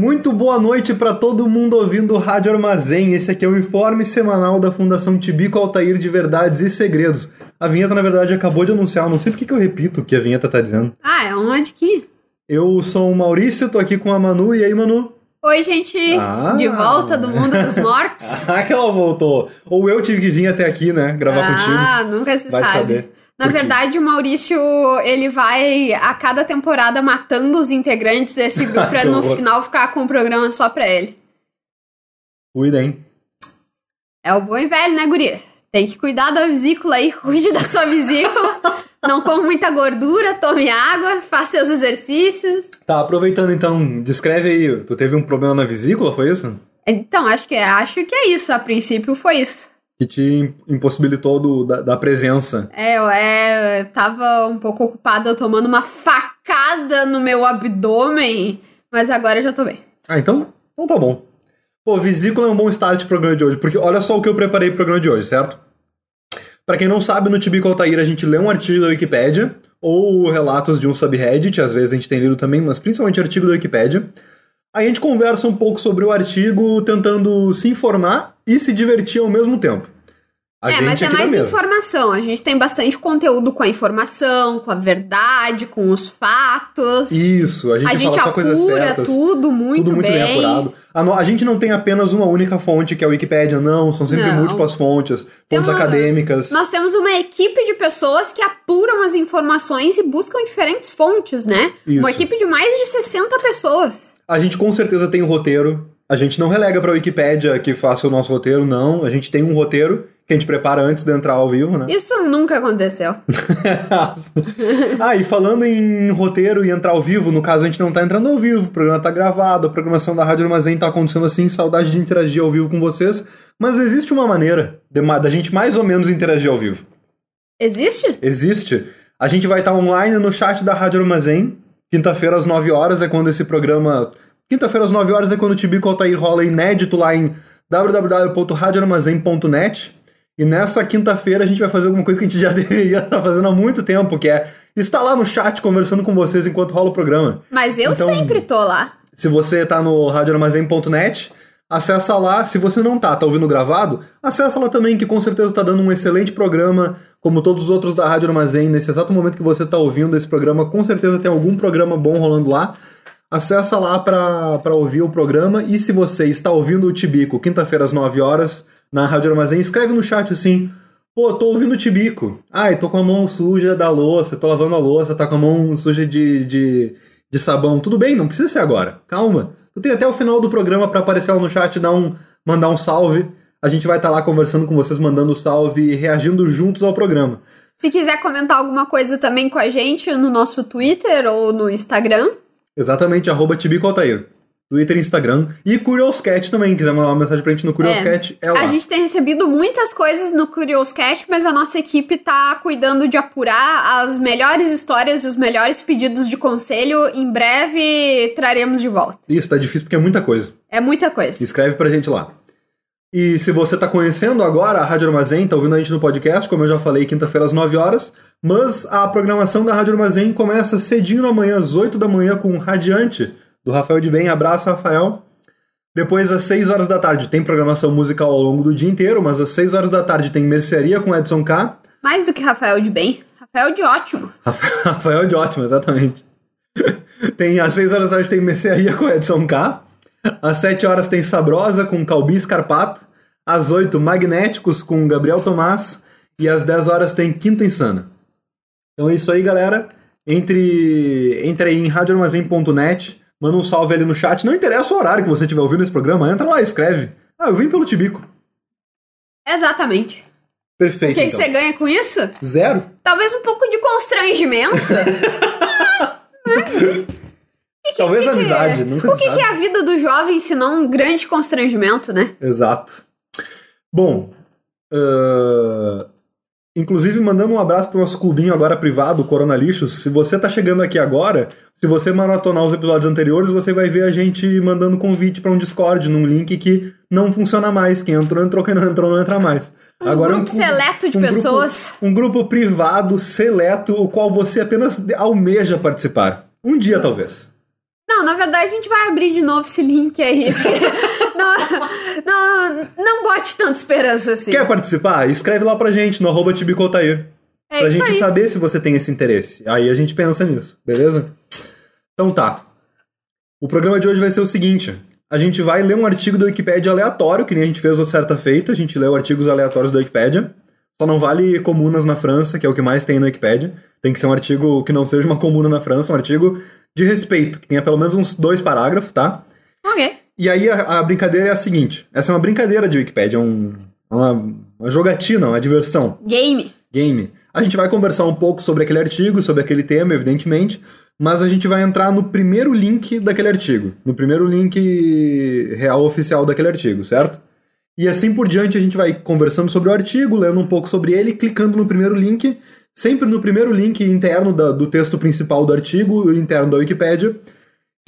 Muito boa noite para todo mundo ouvindo o Rádio Armazém. Esse aqui é o informe semanal da Fundação Tibico Altair de Verdades e Segredos. A vinheta, na verdade, acabou de anunciar, não sei porque que eu repito o que a vinheta tá dizendo. Ah, é um aqui. Eu sou o Maurício, tô aqui com a Manu. E aí, Manu? Oi, gente. Ah. De volta do mundo dos mortos. Ah, que ela voltou. Ou eu tive que vir até aqui, né? Gravar contigo. ah, nunca se Vai sabe. saber. Na verdade, o Maurício, ele vai a cada temporada matando os integrantes desse grupo pra no final ficar com o programa só pra ele. Cuida, hein? É o bom e velho, né, guria? Tem que cuidar da vesícula aí, cuide da sua vesícula. Não coma muita gordura, tome água, faça seus exercícios. Tá, aproveitando então, descreve aí. Tu teve um problema na vesícula, foi isso? Então, acho que, acho que é isso. A princípio foi isso. Que te impossibilitou do- da, da presença. É, eu é, eu tava um pouco ocupada tomando uma facada no meu abdômen, mas agora eu já tô bem. Ah, então, então tá bom. Pô, vesícula é um bom start pro programa de hoje, porque olha só o que eu preparei pro programa de hoje, certo? Pra quem não sabe, no Tibico Altair a gente lê um artigo da Wikipédia, ou relatos de um subreddit, às vezes a gente tem lido também, mas principalmente artigo da Wikipédia. Aí a gente conversa um pouco sobre o artigo, tentando se informar e se divertir ao mesmo tempo. A é, gente mas é mais informação. A gente tem bastante conteúdo com a informação, com a verdade, com os fatos. Isso, a gente, a gente fala só coisas certas. tudo muito, tudo muito bem. bem. apurado. A, a gente não tem apenas uma única fonte, que é a Wikipédia, não. São sempre Não. múltiplas fontes, fontes uma- acadêmicas. Nós temos uma equipe de pessoas que apuram as informações e buscam diferentes fontes, né? Isso. Uma equipe de mais de 60 pessoas. A gente com certeza tem um roteiro. A gente não relega pra Wikipédia que faça o nosso roteiro, não. A gente tem um roteiro que a gente prepara antes de entrar ao vivo, né? Isso nunca aconteceu. ah, e falando em roteiro e entrar ao vivo, no caso a gente não tá entrando ao vivo, o programa tá gravado, a programação da Rádio Armazém tá acontecendo assim, saudade de interagir ao vivo com vocês. Mas existe uma maneira da gente mais ou menos interagir ao vivo. Existe? Existe. A gente vai estar online no chat da Rádio Armazém. Quinta-feira às 9 horas é quando esse programa. Quinta-feira às 9 horas é quando o Tibico Altair rola inédito lá em www.radioarmazém.net. E nessa quinta-feira a gente vai fazer alguma coisa que a gente já deveria estar fazendo há muito tempo, que é estar lá no chat conversando com vocês enquanto rola o programa. Mas eu Então- sempre tô lá. Se você tá no radioarmazém.net, acessa lá. Se você não tá, tá ouvindo gravado, acessa lá também, que com certeza tá dando um excelente programa, como todos os outros da Rádio Armazém. Nesse exato momento que você tá ouvindo esse programa, com certeza tem algum programa bom rolando lá. Acessa lá pra ouvir o programa. E se você está ouvindo o Tibico, quinta-feira às 9 horas, na Rádio Armazém, escreve no chat assim. Pô, tô ouvindo o Tibico. Ai, tô com a mão suja da louça, tô lavando a louça, tá com a mão suja de, de, de sabão. Tudo bem, não precisa ser agora. Calma. Tu tem até o final do programa pra aparecer lá no chat dar um, mandar um salve. A gente vai estar lá conversando com vocês, mandando salve e reagindo juntos ao programa. Se quiser comentar alguma coisa também com a gente no nosso Twitter ou no Instagram, Exatamente, arroba Tibico Altair. Twitter, Instagram e Curioscat também. Quiser mandar uma mensagem pra gente no Curioscat, é, lá. a gente tem recebido muitas coisas no Curioscat, mas a nossa equipe tá cuidando de apurar as melhores histórias e os melhores pedidos de conselho. Em breve traremos de volta. Isso, tá difícil porque é muita coisa. É muita coisa. Escreve pra gente lá. E se você tá conhecendo agora a Rádio Armazém, tá ouvindo a gente no podcast, como eu já falei, quinta-feira às 9 horas, mas a programação da Rádio Armazém começa cedinho na manhã, às 8 da manhã, com o Radiante, do Rafael de Bem. Abraço, Rafael. Depois, às 6 horas da tarde, tem programação musical ao longo do dia inteiro, mas às 6 horas da tarde tem Mercearia com Edson K. Mais do que Rafael de bem. Rafael de ótimo. Rafael de ótimo, exatamente. tem às 6 horas da tarde tem Mercearia com Edson K. Às 7 horas tem Sabrosa com Calbi Scarpato. Às 8, Magnéticos com Gabriel Tomás. E às 10 horas tem Quinta Insana. Então é isso aí, galera. Entre, entre aí em radioarmazém.net. Manda um salve ali no chat. Não interessa o horário que você estiver ouvindo esse programa. Entra lá e escreve. Ah, eu vim pelo Tibico. Exatamente. O Perfeito. que, que então. você ganha com isso? Zero? Talvez um pouco de constrangimento. Talvez que que amizade. é? Nunca O se que, que é a vida do jovem se não um grande constrangimento, né? Exato. Bom, Uh, inclusive, mandando um abraço pro nosso clubinho agora privado, o Corona Lixos. Se você tá chegando aqui agora, se você maratonar os episódios anteriores, você vai ver a gente mandando convite para um Discord num link que não funciona mais. Quem entrou, entrou, quem não entrou, não entra mais. Um agora grupo um, seleto de um pessoas. Grupo, um grupo privado, seleto, o qual você apenas almeja participar. Um dia, talvez. Não, na verdade a gente vai abrir de novo esse link aí. não, não, não bote tanta esperança assim. Quer participar? Escreve lá pra gente no arroba tibicotair. É pra gente aí. saber se você tem esse interesse. Aí a gente pensa nisso, beleza? Então tá. O programa de hoje vai ser o seguinte. A gente vai ler um artigo da Wikipédia aleatório, que nem a gente fez outra certa feita. A gente leu artigos aleatórios da Wikipédia. Só não vale comunas na França, que é o que mais tem na Wikipédia. Tem que ser um artigo que não seja uma comuna na França, um artigo de respeito, que tenha pelo menos uns dois parágrafos, tá? Ok. E aí a, a brincadeira é a seguinte: essa é uma brincadeira de Wikipédia, é um, uma, uma jogatina, uma diversão, Game. game. A gente vai conversar um pouco sobre aquele artigo, sobre aquele tema, evidentemente, mas a gente vai entrar no primeiro link daquele artigo, no primeiro link real oficial daquele artigo, certo? E assim por diante a gente vai conversando sobre o artigo, lendo um pouco sobre ele, clicando no primeiro link, sempre no primeiro link interno da- do texto principal do artigo, interno da Wikipédia.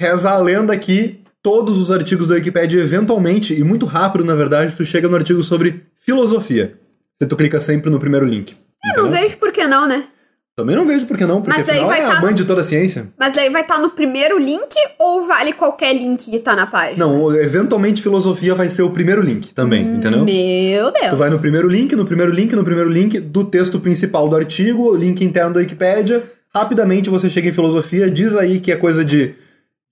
Reza a lenda que todos os artigos da Wikipédia, eventualmente, e muito rápido, na verdade, tu chega no artigo sobre filosofia. Se tu clica sempre no primeiro link. Eu não Entendeu? vejo por que não, né? Também não vejo por que não, porque Mas daí afinal vai é tá a mãe no- de toda a ciência. Mas daí vai estar no primeiro link ou vale qualquer link que tá na página? Não, eventualmente filosofia vai ser o primeiro link também, entendeu? Meu Deus. Tu vai no primeiro link, no primeiro link, no primeiro link do texto principal do artigo, link interno da Wikipédia. Rapidamente você chega em filosofia, diz aí que é coisa de,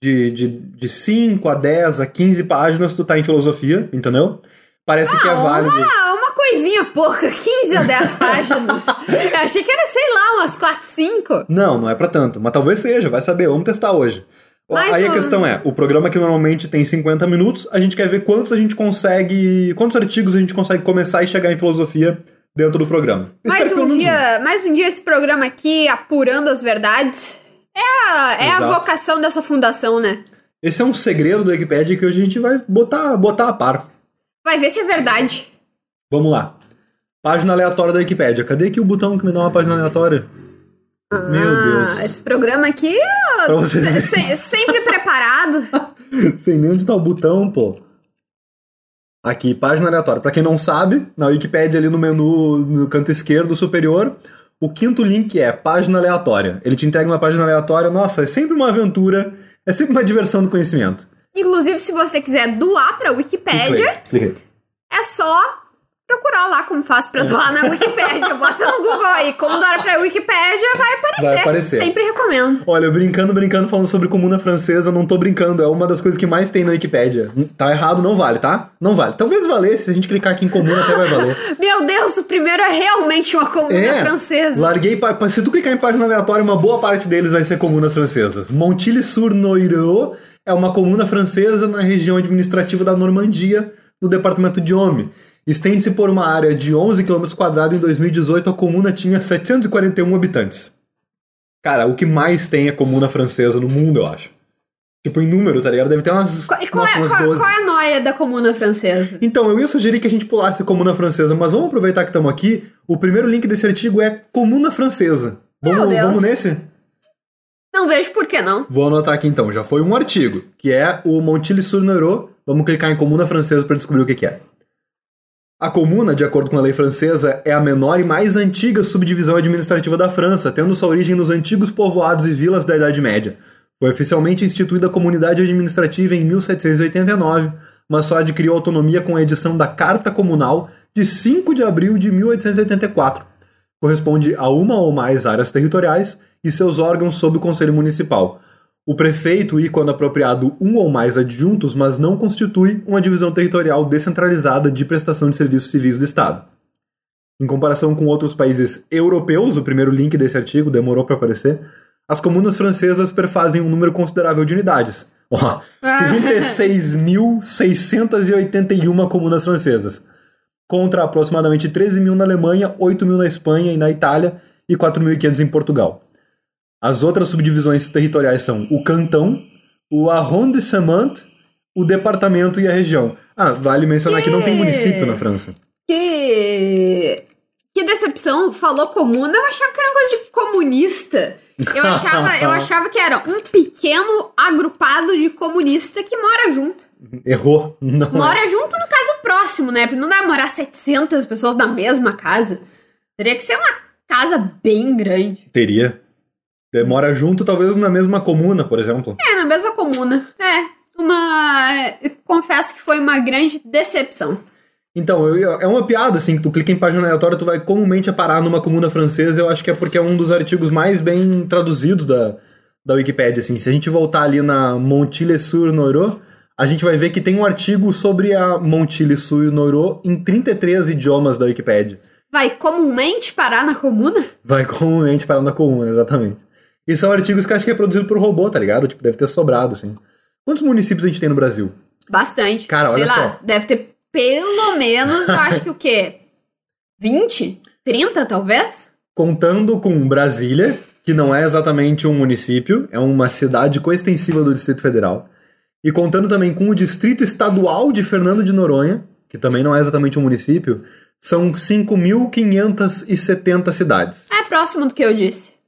de, de, de 5 a 10 a 15 páginas, tu tá em filosofia, entendeu? Parece que é Ah, válido. Uma, uma coisinha pouca, 15 ou 10 páginas. Eu achei que era, sei lá, umas 4, 5. Não, não é pra tanto, mas talvez seja, vai saber, vamos testar hoje. Mais Aí a um. questão é, o programa que normalmente tem 50 minutos, a gente quer ver quantos a gente consegue, quantos artigos a gente consegue começar e chegar em filosofia dentro do programa. Eu Mais um, dia, mais um dia esse programa aqui, apurando as verdades. É a, é a vocação dessa fundação, né? Esse é um segredo do Wikipedia que hoje a gente vai botar, botar a par. Vai ver se é verdade. Vamos lá. Página aleatória da Wikipédia. Cadê aqui o botão que me dá uma página aleatória? Meu Ah, Deus. esse programa aqui, Pra vocês se- se- sempre preparado. Sem nem onde tá o botão, pô. Aqui, página aleatória. Pra quem não sabe, na Wikipédia ali no menu, no canto esquerdo superior, o quinto link é página aleatória. Ele te entrega uma página aleatória. Nossa, é sempre uma aventura, é sempre uma diversão do conhecimento. Inclusive, se você quiser doar Wikipédia, aí, clica aí. é só procurar lá como faz pra doar na Wikipédia. Bota no Google aí, como doar pra Wikipédia, vai aparecer. Vai aparecer. Sempre recomendo. Olha, eu brincando, brincando, falando sobre comuna francesa, não tô brincando, é uma das coisas que mais tem na Wikipédia. Tá errado, não vale, tá? Não vale. Talvez valesse, se a gente clicar aqui em comuna até vai valer. Meu Deus, o primeiro é realmente uma comuna É, francesa. larguei, se tu clicar em página aleatória, uma boa parte deles vai ser comunas francesas. Montilly-sur-Noireau é uma comuna francesa na região administrativa da Normandia, no departamento de Homme. Estende-se por uma área de 11 km quadrados. Em 2018, a comuna tinha 741 habitantes. Cara, o que mais tem é comuna francesa no mundo, eu acho. Tipo, em número, tá ligado? Deve ter umas, Qual, qual nossa, é, umas qual- 12. qual é a noia da comuna francesa? Então, eu ia sugerir que a gente pulasse Comuna Francesa, mas vamos aproveitar que estamos aqui. O primeiro link desse artigo é Comuna Francesa. Vamos, vamos nesse? Não vejo por que não. Vou anotar aqui então. Já foi um artigo, que é o Montilly-sur-Noireau. Vamos clicar em Comuna Francesa para descobrir o que, que é. A comuna, de acordo com a lei francesa, é a menor e mais antiga subdivisão administrativa da França, tendo sua origem nos antigos povoados e vilas da Idade Média. Foi oficialmente instituída a comunidade administrativa em 1789, mas só adquiriu autonomia com a edição da Carta Comunal de 5 de abril de 1884. Corresponde a uma ou mais áreas territoriais e seus órgãos sob o Conselho Municipal. O prefeito e, quando apropriado, um ou mais adjuntos, mas não constitui uma divisão territorial descentralizada de prestação de serviços civis do Estado. Em comparação com outros países europeus, o primeiro link desse artigo demorou para aparecer, as comunas francesas perfazem um número considerável de unidades. Ó, 36.681 comunas francesas, contra aproximadamente 13 mil na Alemanha, 8 mil na Espanha e na Itália e 4.500 em Portugal. As outras subdivisões territoriais são o cantão, o arrondissement, o departamento e a região. Ah, vale mencionar que, não tem Que- município na França. Que. Que decepção. Falou comuna, eu achava que era uma coisa de comunista. Eu achava, eu achava que era um pequeno agrupado de comunista que mora junto. Errou. Não. é. Mora junto no caso próximo, né? Porque não dá pra morar 700 pessoas na mesma casa. Teria que ser uma casa bem grande. Teria. É, Mora junto, talvez na mesma comuna, por exemplo. É, na mesma comuna. É, uma. Confesso que foi uma grande decepção. Então, eu- é uma piada, assim, que tu clica em página aleatória, tu vai comumente parar numa comuna francesa, eu acho que é porque é um dos artigos mais bem traduzidos da, da Wikipédia, assim. Se a gente voltar ali na Montilly-sur-Noiro, a gente vai ver que tem um artigo sobre a Montilly-sur-Noiro em 33 idiomas da Wikipédia. Vai comumente parar na comuna? Vai comumente parar na comuna, exatamente. E são artigos que acho que é produzido por robô, tá ligado? Tipo, deve ter sobrado, assim. Quantos municípios a gente tem no Brasil? Bastante. Cara, Sei olha lá, só. deve ter pelo menos, eu acho que o quê? 20? 30, talvez? Contando com Brasília, que não é exatamente um município, é uma cidade coextensiva do Distrito Federal. E contando também com o Distrito Estadual de Fernando de Noronha, que também não é exatamente um município, são 5.570 cidades. É próximo do que eu disse.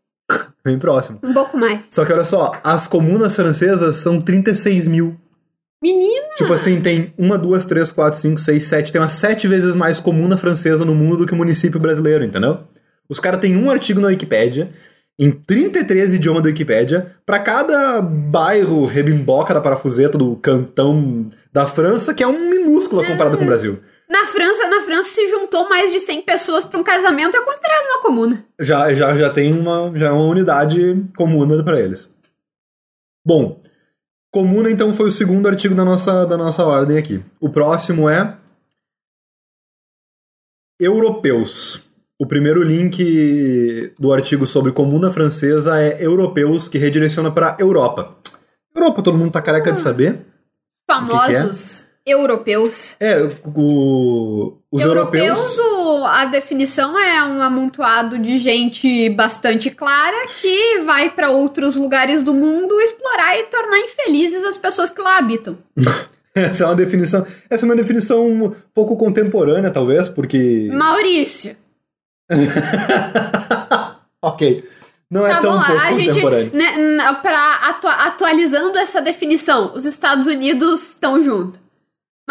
Bem próximo. Um pouco mais. Só que olha só, as comunas francesas são 36 mil. Menina! Tipo assim, tem uma, duas, três, quatro, cinco, seis, sete. Tem umas sete vezes mais comuna francesa no mundo do que município brasileiro, entendeu? Os caras têm um artigo na Wikipédia, em 33 idiomas da Wikipédia, pra cada bairro rebimboca da parafuseta do cantão da França, que é um minúsculo comparado com o Brasil. Na França, na França se juntou mais de 100 pessoas pra um casamento, é considerado uma comuna. Já, já, já tem uma, já é uma unidade comuna pra eles. Bom, comuna então foi o segundo artigo da nossa, da nossa ordem aqui. O próximo é europeus. O primeiro link do artigo sobre comuna francesa é europeus, que redireciona para Europa. Europa, todo mundo tá careca de saber. Famosos europeus. É, o- os europeus. o- a definição é um amontoado de gente bastante clara que vai pra outros lugares do mundo explorar e tornar infelizes as pessoas que lá habitam. Essa é uma definição. Essa é uma definição um pouco contemporânea, talvez, porque. Maurício, ok. Não é tá tão bom, pouco a gente, né, pra atua- atualizando essa definição, os Estados Unidos estão junto.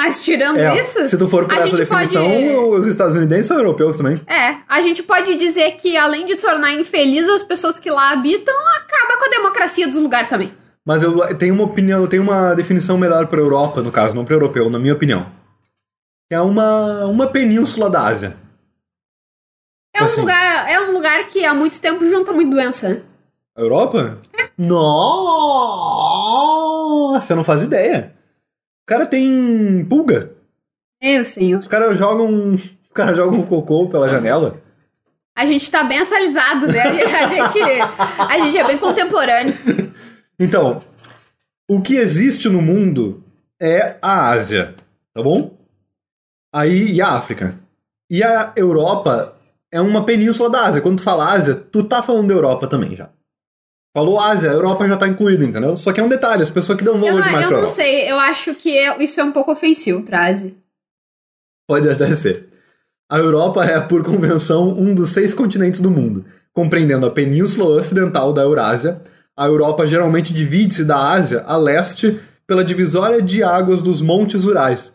Mas tirando É, isso, se tu for por essa definição, pode- os estadunidenses são europeus também. É, a gente pode dizer que além de tornar infeliz as pessoas que lá habitam, acaba com a democracia dos lugares também. Mas eu tenho uma opinião, eu tenho uma definição melhor para Europa, no caso, não para europeu, na minha opinião. É uma, uma península da Ásia. É um, Assim. lugar, é um lugar que há muito tempo junta muito doença. A Europa? Nossa, eu não faz ideia. Cara tem pulga. Meu senhor. Os caras jogam. Os caras jogam cocô pela janela. A gente tá bem atualizado, né? A gente, a gente é bem contemporâneo. Então, o que existe no mundo é a Ásia, tá bom? Aí, e a África. E a Europa é uma península da Ásia. Quando tu fala Ásia, tu tá falando da Europa também já. Falou Ásia, a Europa já tá incluída, entendeu? Só que é um detalhe, as pessoas que dão Eu valor não, demais eu não Europa. sei, eu acho que é- isso é um pouco ofensivo pra Ásia. Pode até ser. A Europa é, por convenção, um dos seis continentes do mundo, compreendendo a península ocidental da Eurásia. A Europa geralmente divide-se da Ásia a leste pela divisória de águas dos Montes Urais.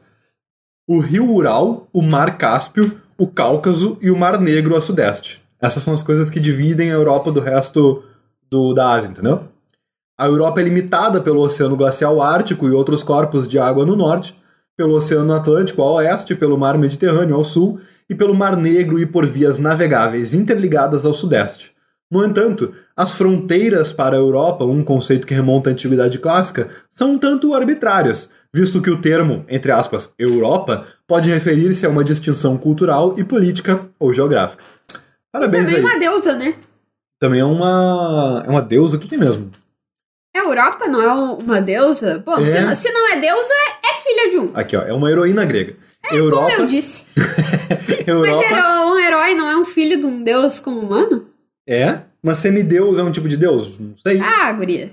O rio Ural, o Mar Cáspio, o Cáucaso e o Mar Negro a sudeste. Essas são as coisas que dividem a Europa do resto do, da Ásia, entendeu? A Europa é limitada pelo Oceano Glacial Ártico e outros corpos de água no norte, pelo Oceano Atlântico ao oeste, pelo Mar Mediterrâneo ao sul e pelo Mar Negro e por vias navegáveis interligadas ao sudeste. No entanto, as fronteiras para a Europa, um conceito que remonta à antiguidade clássica, são um tanto arbitrárias, visto que o termo, entre aspas, Europa, pode referir-se a uma distinção cultural e política ou geográfica. Parabéns Também aí. uma deusa, né? Também é uma. É uma deusa, o que, que é mesmo? A Europa não é uma deusa? Bom, É. se, não- se não é deusa, é filha de um. Aqui, ó, é uma heroína grega. Como Europa. eu disse. Mas Europa hero- um herói não é um filho de um deus como humano? é. Mas semideus é um tipo de deus? Não sei. Ah, guria.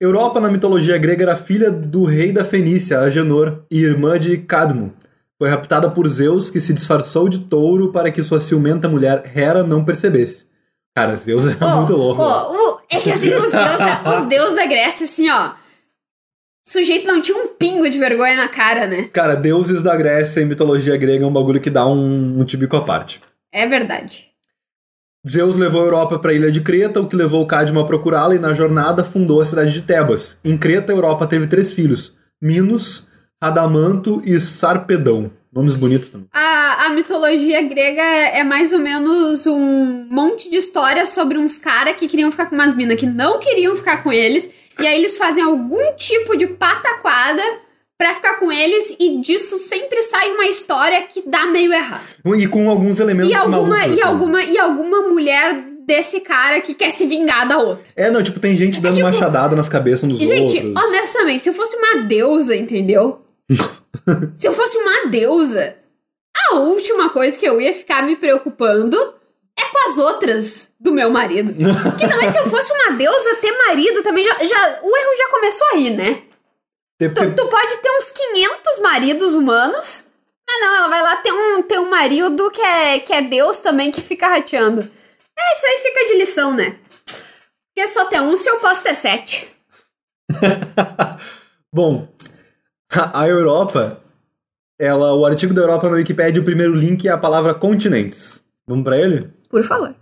Europa, na mitologia grega, era filha do rei da Fenícia, Agenor, e irmã de Cadmo. foi raptada por Zeus, que se disfarçou de touro para que sua ciumenta mulher Hera não percebesse. Cara, Zeus era Ô, muito louco. ô, o- é que assim, os deuses, da, os deuses da Grécia, assim, ó. O sujeito não tinha um pingo de vergonha na cara, né? Cara, deuses da Grécia e mitologia grega é um bagulho que dá um, um tibico à parte. É verdade. Zeus levou a Europa para a ilha de Creta, o que levou Cadmo a procurá-la e na jornada fundou a cidade de Tebas. Em Creta, a Europa teve três filhos: Minos, Radamanto e Sarpedão. Nomes bonitos também. A, a mitologia grega é é mais ou menos um monte de histórias sobre uns caras que queriam ficar com umas minas que não queriam ficar com eles. E aí eles fazem algum tipo de pataquada pra ficar com eles. E disso sempre sai uma história que dá meio errado. E com alguns elementos E alguma, malucos, e, assim. alguma, e alguma mulher desse cara que quer se vingar da outra. É, não, tipo, tem gente dando tipo- machadada nas cabeças E, gente, outros. honestamente, se eu fosse uma deusa, entendeu? se eu fosse uma deusa, a última coisa que eu ia ficar me preocupando é com as outras do meu marido. que também, se eu fosse uma deusa, ter marido também já. já o erro já começou aí, né? Tu, tu pode ter uns 500 maridos humanos, mas não, ela vai lá ter um, ter um marido que é, que é Deus também que fica rateando. É, isso aí fica de lição, né? Porque só ter um se eu posso ter sete. Bom, a Europa, ela, o artigo da Europa na Wikipedia, o primeiro link é a palavra continentes. Vamos pra ele? Por favor.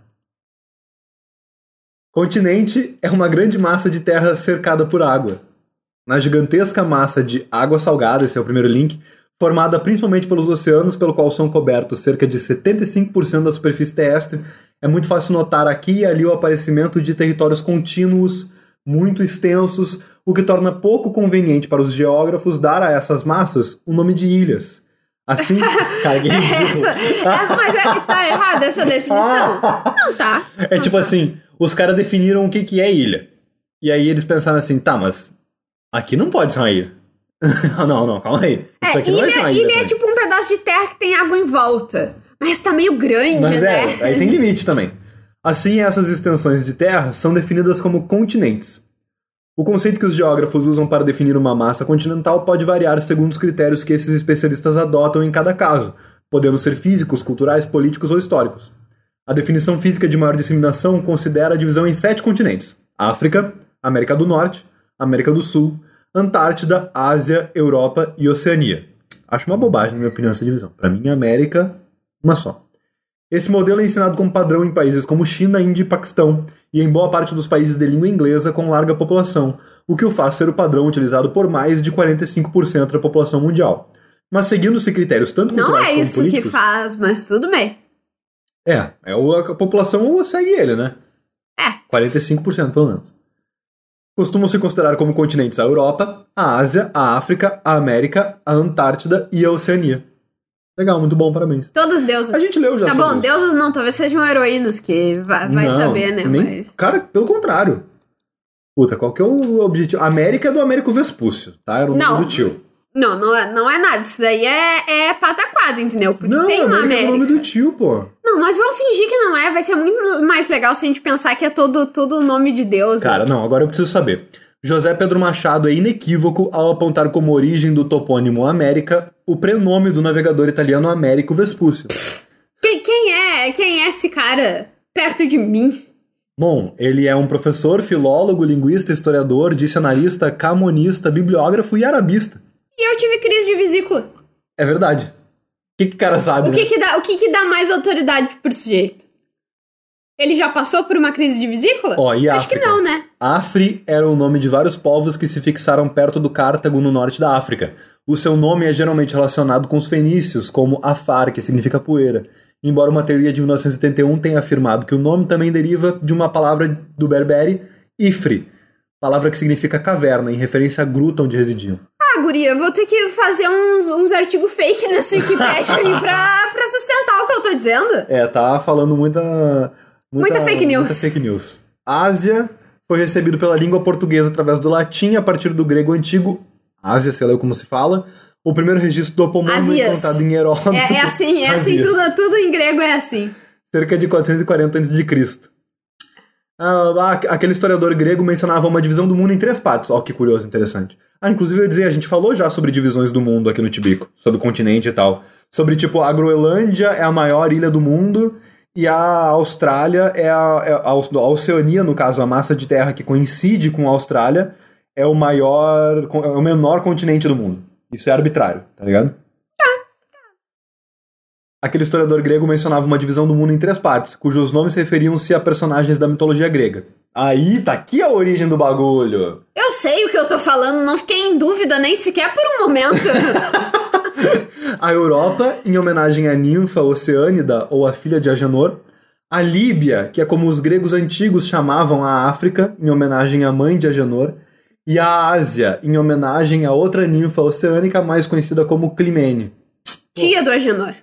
Continente é uma grande massa de terra cercada por água. Na gigantesca massa de água salgada, esse é o primeiro link, formada principalmente pelos oceanos, pelo qual são cobertos cerca de 75% da superfície terrestre, é muito fácil notar aqui e ali o aparecimento de territórios contínuos, muito extensos, o que torna pouco conveniente para os geógrafos dar a essas massas o nome de ilhas. Assim, que ridículo. Essa, é, mas é que tá errada essa definição? Não tá. É tipo assim, os caras definiram o que, que é ilha. E aí eles pensaram assim, tá, mas aqui não pode ser uma ilha. não, não, calma aí. Isso É, aqui não vai ser ilha, uma ilha. ilha é também. tipo um pedaço de terra que tem água em volta. Mas tá meio grande, Mas né? é, aí tem limite também. Assim, essas extensões de terra são definidas como continentes. O conceito que os geógrafos usam para definir uma massa continental pode variar segundo os critérios que esses especialistas adotam em cada caso, podendo ser físicos, culturais, políticos ou históricos. A definição física de maior disseminação considera a divisão em sete continentes: África, América do Norte, América do Sul, Antártida, Ásia, Europa e Oceania. Acho uma bobagem, na minha opinião, essa divisão. Para mim, América, uma só. Esse modelo é ensinado como padrão em países como China, Índia e Paquistão, e em boa parte dos países de língua inglesa com larga população, o que o faz ser o padrão utilizado por mais de 45% da população mundial. Mas seguindo-se critérios tanto Não culturais é como isso políticos... que faz, mas tudo bem. É, é a população segue ele, né? É. 45% pelo menos. Costumam se considerar como continentes a Europa, a Ásia, a África, a América, a Antártida e a Oceania. Legal, muito bom, parabéns. Todos deuses. A gente leu já Tá bom, isso. deusas não, talvez sejam heroínas, que vai, vai Não, saber, né? nem- Mas. Cara, pelo contrário. Puta, qual que é o objetivo? América é do Américo Vespúcio, tá? Era o nome Não. do tio. Não, não é, não é nada. Isso daí é, é pataquada, entendeu? Porque Não, tem uma América é o nome do tio, pô. Não, mas vamos fingir que não é. Vai ser muito mais legal se a gente pensar que é todo, todo nome de Deus. Cara, não, agora eu preciso saber. José Pedro Machado é inequívoco ao apontar como origem do topônimo América o prenome do navegador italiano Américo Vespúcio. Quem, quem é? Quem é esse cara perto de mim? Bom, ele é um professor, filólogo, linguista, historiador, dicionarista, camonista, bibliógrafo e arabista. E eu tive crise de vesícula. É verdade. O que que o cara sabe, O né? que que dá, o que que dá mais autoridade pro sujeito? Ele já passou por uma crise de vesícula? Ó, e Acho África? que não, né? Afri era o nome de vários povos que se fixaram perto do Cartago no norte da África. O seu nome é geralmente relacionado com os fenícios, como Afar, que significa poeira. Embora uma teoria de 1971 tenha afirmado que o nome também deriva de uma palavra do berbere, Ifri, palavra que significa caverna, em referência à gruta onde residiam. Ah, guria, vou ter que fazer uns, uns artigos fake nessa Wikipedia aí pra, pra sustentar o que eu tô dizendo. É, tá falando muita. Muita fake news. Muita fake news. Ásia foi recebido pela língua portuguesa através do latim a partir do grego antigo. Ásia, sei lá como se fala. O primeiro registro do homônimo encontrado em Heródoto. É, é assim, é assim, tudo, tudo em grego é assim. Cerca de 440 a.C. Ah, aquele historiador grego mencionava uma divisão do mundo em três partes. Ó, que curioso, interessante. Ah, inclusive eu ia dizer, a gente falou já sobre divisões do mundo aqui no Tibico, sobre o continente e tal. Sobre, tipo, a Groenlândia é a maior ilha do mundo e a Austrália é a, é a, Oceania, no caso, a massa de terra que coincide com a Austrália, é o maior, é o menor continente do mundo. Isso é arbitrário, tá ligado? Aquele historiador grego mencionava uma divisão do mundo em três partes, cujos nomes referiam-se a personagens da mitologia grega. Aí, tá aqui a origem do bagulho. Eu sei o que eu tô falando, não fiquei em dúvida nem sequer por um momento. a Europa, em homenagem à ninfa Oceânida ou a filha de Agenor. A Líbia, que é como os gregos antigos chamavam a África, em homenagem à mãe de Agenor. E a Ásia, em homenagem a outra ninfa oceânica mais conhecida como Climene. Tia do Agenor.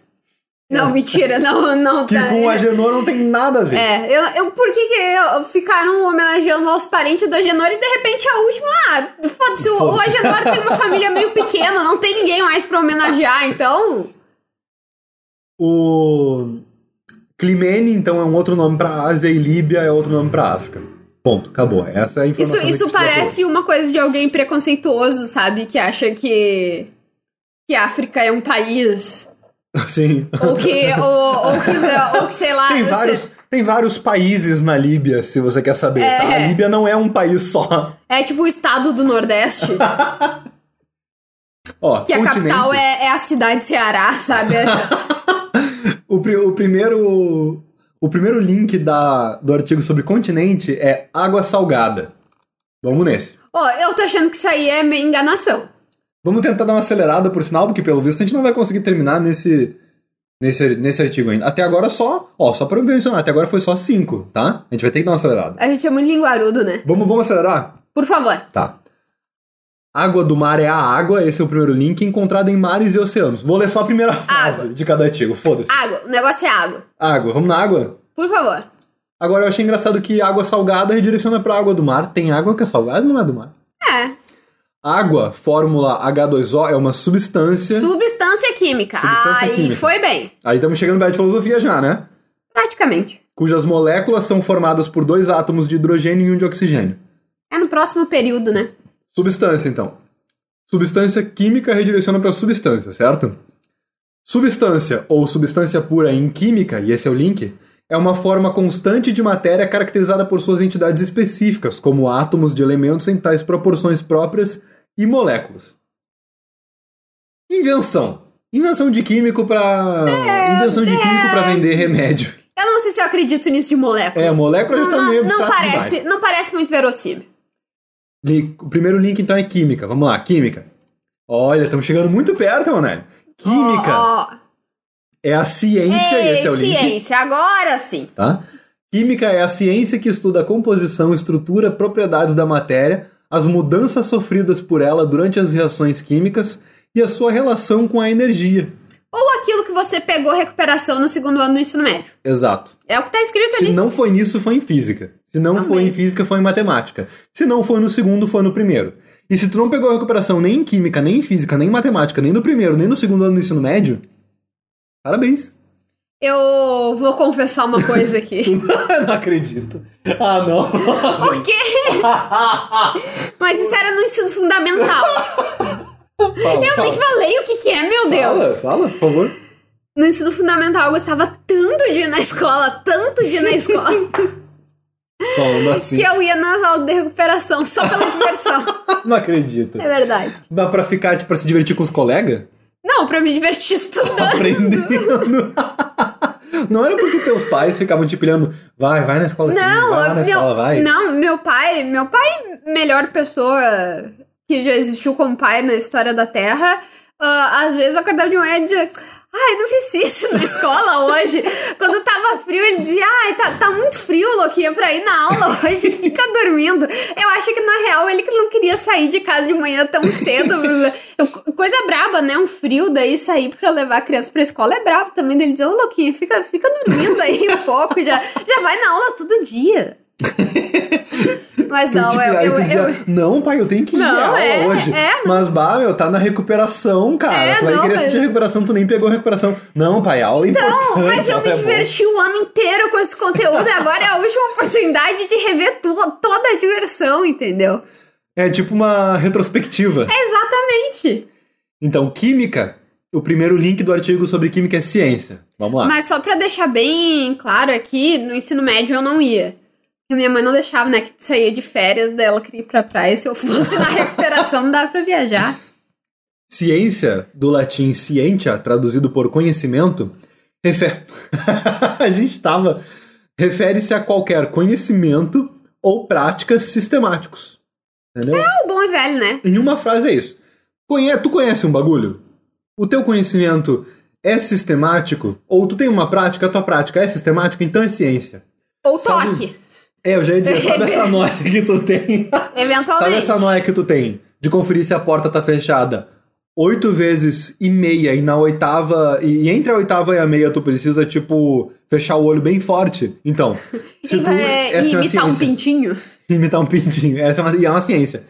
Não, mentira, não, não que tá. com o Agenor não tem nada a ver. É, eu, eu por que, que ficaram homenageando aos parentes do Agenor e de repente a última, ah, foda-se, o, o Agenor tem uma família meio pequena, não tem ninguém mais pra homenagear, então. O. Climene, então, é um outro nome pra Ásia e Líbia é outro nome pra África. Ponto, acabou. Essa é a informação. Isso, isso parece uma coisa de alguém preconceituoso, sabe? Que acha que. que África é um país Sim. Ou que, ou, ou, que, ou que sei lá. Tem vários, tem vários países na Líbia, se você quer saber. É, tá? A Líbia não é um país só. É tipo o estado do Nordeste. Ó, que a capital é, é, a cidade de Ceará, sabe? o, o, primeiro. O primeiro link da, do artigo sobre continente é água salgada. Vamos nesse. Ó, oh, eu tô achando que isso aí é enganação. Vamos tentar dar uma acelerada por sinal, porque pelo visto a gente não vai conseguir terminar nesse, nesse, nesse artigo ainda. Até agora só, ó, só pra mencionar, até agora foi só 5, tá? A gente vai ter que dar uma acelerada. A gente é muito linguarudo, né? Vamos, vamos acelerar? Por favor. Tá. Água do mar é a água, esse é o primeiro link, encontrado em mares e oceanos. Vou ler só a primeira frase água. de cada artigo, foda-se. Água, o negócio é água. Água, vamos na água? Por favor. Agora eu achei engraçado que água salgada redireciona pra água do mar. Tem água que é salgada ou não é do mar? É. Água, fórmula H2O, é uma substância. Substância química. Substância Aí química. foi bem. Aí estamos chegando perto de filosofia já, né? Praticamente. Cujas moléculas são formadas por dois átomos de hidrogênio e um de oxigênio. É no próximo período, né? Substância, então. Substância química redireciona para substância, certo? Substância ou substância pura em química, e esse é o link, é uma forma constante de matéria caracterizada por suas entidades específicas, como átomos de elementos em tais proporções próprias e moléculas. Invenção. Invenção de químico para é, invenção de é... químico para vender remédio. Eu não sei se eu acredito nisso de molécula. É, molécula já tá não, não parece, demais. não parece muito verossímil. O primeiro link então é química. Vamos lá, química. Olha, estamos chegando muito perto, Ronaldo. Química. Oh, oh. É a ciência, Ei, esse é o link. ciência, agora sim. Tá? Química é a ciência que estuda a composição, estrutura, propriedades da matéria, as mudanças sofridas por ela durante as reações químicas e a sua relação com a energia. Ou aquilo que você pegou recuperação no segundo ano do ensino médio. Exato. É o que está escrito Se ali. Se não foi nisso, foi em física. Se não Também. foi em física, foi em matemática. Se não foi no segundo, foi no primeiro. E se tu não pegou recuperação nem em química, nem em física, nem em matemática, nem no primeiro, nem no segundo ano do ensino médio, Parabéns. Eu vou confessar uma coisa aqui. não acredito. Ah, não. O quê? Mas isso era no ensino fundamental. Fala, eu fala. nem falei o que, que é, meu Deus. Fala, fala, por favor. No ensino fundamental eu gostava tanto de ir na escola, tanto de ir na escola. Falando assim. Que eu ia nas aulas de recuperação só pela diversão. Não acredito. É verdade. Mas pra ficar, tipo, pra se divertir com os colegas? Não, pra me divertir estudando. Aprendendo. Não era porque teus pais ficavam te pilhando, vai, vai na escola assim, não, vai na meu, escola, vai. Não, meu pai, meu pai, melhor pessoa que já existiu como pai na história da Terra, uh, às vezes acordava de manhã e dizia, Ai, não preciso ir na escola hoje. Quando tava frio, ele dizia: Ai, tá, tá muito frio, Loquinha, pra ir na aula hoje, fica dormindo. Eu acho que na real ele que não queria sair de casa de manhã tão cedo. Coisa braba, né? Um frio, daí sair pra levar a criança pra escola é brabo também. Ele dizia: Ô, Loquinha, fica, fica dormindo aí um pouco, já, já vai na aula todo dia. Mas Tu, não, tipo, eu, aí eu, dizia, eu- não, pai, eu tenho que ir Não, aula é, hoje. é. Mas, bah, meu, tá na recuperação, cara. É, tu vai não, querer mas- assistir a recuperação, tu nem pegou a recuperação. Não, pai, aula é Não, importante. mas eu me é diverti o ano inteiro com esse conteúdo e agora é a última oportunidade de rever tu- toda a diversão, entendeu? É tipo uma retrospectiva. Exatamente. Então, química, o primeiro link do artigo sobre química é ciência. Vamos lá. Mas só pra deixar bem claro aqui, no ensino médio eu não ia. Minha mãe não deixava, né? Que saía de férias, daí ela queria ir pra praia. Se eu fosse na recuperação, não dava pra viajar. Ciência, do latim scientia, traduzido por conhecimento, refer... a gente tava... Refere-se a qualquer conhecimento ou práticas sistemáticos. Entendeu? É o bom e velho, né? Em uma frase é isso. Conhe... Tu conhece um bagulho? O teu conhecimento é sistemático? Ou tu tem uma prática, a tua prática é sistemática, então é ciência. Ou Sabe- toque, É, eu já ia dizer, sabe essa noia que tu tem? eventualmente. Sabe essa noia que tu tem de conferir se a porta tá fechada oito vezes e meia e na oitava. E entre a oitava e a meia tu precisa, tipo, fechar o olho bem forte? Então, se E tu. essa é imitar um ciência. pintinho. Imitar um pintinho. Essa é uma, e é uma ciência.